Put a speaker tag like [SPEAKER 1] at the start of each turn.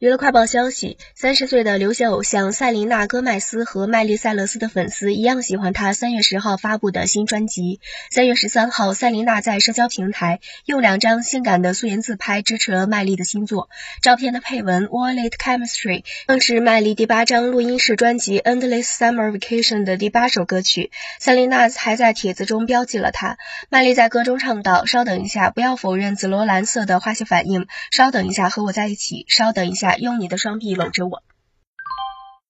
[SPEAKER 1] 娱乐快报消息：三十岁的流行偶像塞琳娜·戈麦斯和麦莉·塞勒斯的粉丝一样喜欢她三月十号发布的新专辑。三月十三号，塞琳娜在社交平台用两张性感的素颜自拍支持了麦莉的新作。照片的配文 “Wallet Chemistry” 更是麦莉第八张录音室专辑《Endless Summer Vacation》的第八首歌曲。塞琳娜还在帖子中标记了她。麦莉在歌中唱道：“稍等一下，不要否认紫罗兰色的化学反应。稍等一下，和我在一起。稍等一下”用你的双臂搂着我。